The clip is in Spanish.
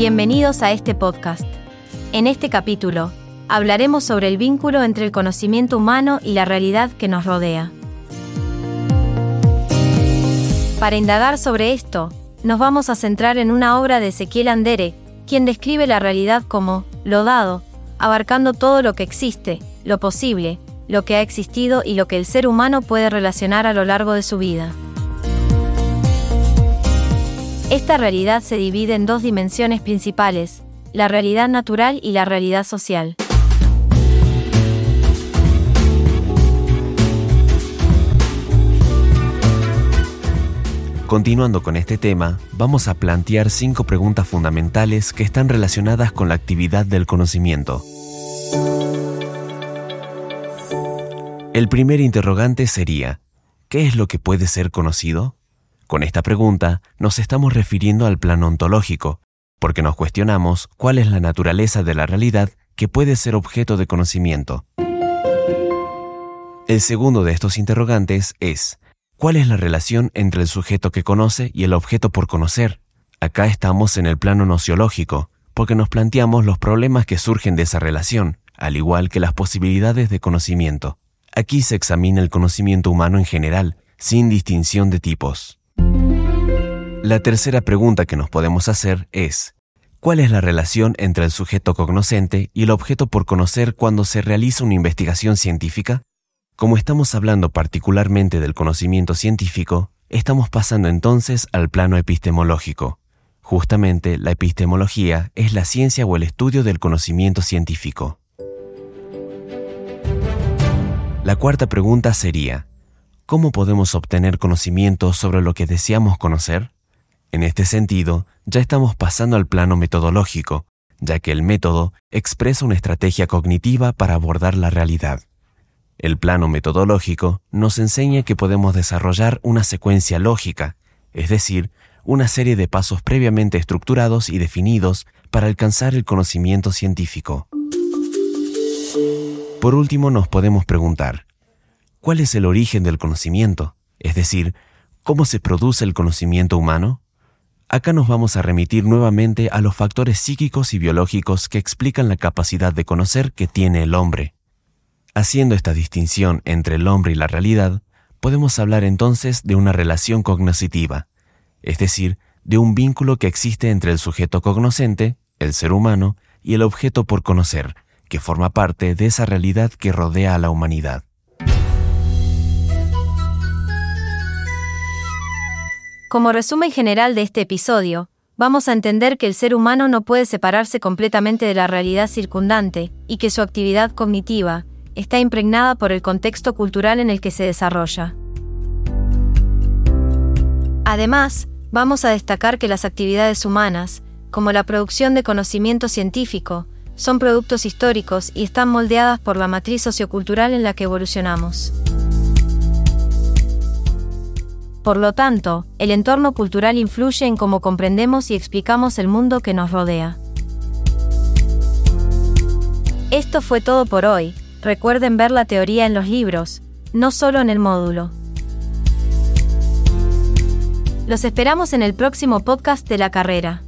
Bienvenidos a este podcast. En este capítulo, hablaremos sobre el vínculo entre el conocimiento humano y la realidad que nos rodea. Para indagar sobre esto, nos vamos a centrar en una obra de Ezequiel Andere, quien describe la realidad como lo dado, abarcando todo lo que existe, lo posible, lo que ha existido y lo que el ser humano puede relacionar a lo largo de su vida. Esta realidad se divide en dos dimensiones principales, la realidad natural y la realidad social. Continuando con este tema, vamos a plantear cinco preguntas fundamentales que están relacionadas con la actividad del conocimiento. El primer interrogante sería, ¿qué es lo que puede ser conocido? Con esta pregunta nos estamos refiriendo al plano ontológico, porque nos cuestionamos cuál es la naturaleza de la realidad que puede ser objeto de conocimiento. El segundo de estos interrogantes es, ¿cuál es la relación entre el sujeto que conoce y el objeto por conocer? Acá estamos en el plano nociológico, porque nos planteamos los problemas que surgen de esa relación, al igual que las posibilidades de conocimiento. Aquí se examina el conocimiento humano en general, sin distinción de tipos. La tercera pregunta que nos podemos hacer es, ¿cuál es la relación entre el sujeto cognoscente y el objeto por conocer cuando se realiza una investigación científica? Como estamos hablando particularmente del conocimiento científico, estamos pasando entonces al plano epistemológico. Justamente la epistemología es la ciencia o el estudio del conocimiento científico. La cuarta pregunta sería, ¿cómo podemos obtener conocimiento sobre lo que deseamos conocer? En este sentido, ya estamos pasando al plano metodológico, ya que el método expresa una estrategia cognitiva para abordar la realidad. El plano metodológico nos enseña que podemos desarrollar una secuencia lógica, es decir, una serie de pasos previamente estructurados y definidos para alcanzar el conocimiento científico. Por último, nos podemos preguntar, ¿cuál es el origen del conocimiento? Es decir, ¿cómo se produce el conocimiento humano? Acá nos vamos a remitir nuevamente a los factores psíquicos y biológicos que explican la capacidad de conocer que tiene el hombre. Haciendo esta distinción entre el hombre y la realidad, podemos hablar entonces de una relación cognoscitiva, es decir, de un vínculo que existe entre el sujeto cognoscente, el ser humano, y el objeto por conocer, que forma parte de esa realidad que rodea a la humanidad. Como resumen general de este episodio, vamos a entender que el ser humano no puede separarse completamente de la realidad circundante y que su actividad cognitiva está impregnada por el contexto cultural en el que se desarrolla. Además, vamos a destacar que las actividades humanas, como la producción de conocimiento científico, son productos históricos y están moldeadas por la matriz sociocultural en la que evolucionamos. Por lo tanto, el entorno cultural influye en cómo comprendemos y explicamos el mundo que nos rodea. Esto fue todo por hoy. Recuerden ver la teoría en los libros, no solo en el módulo. Los esperamos en el próximo podcast de la carrera.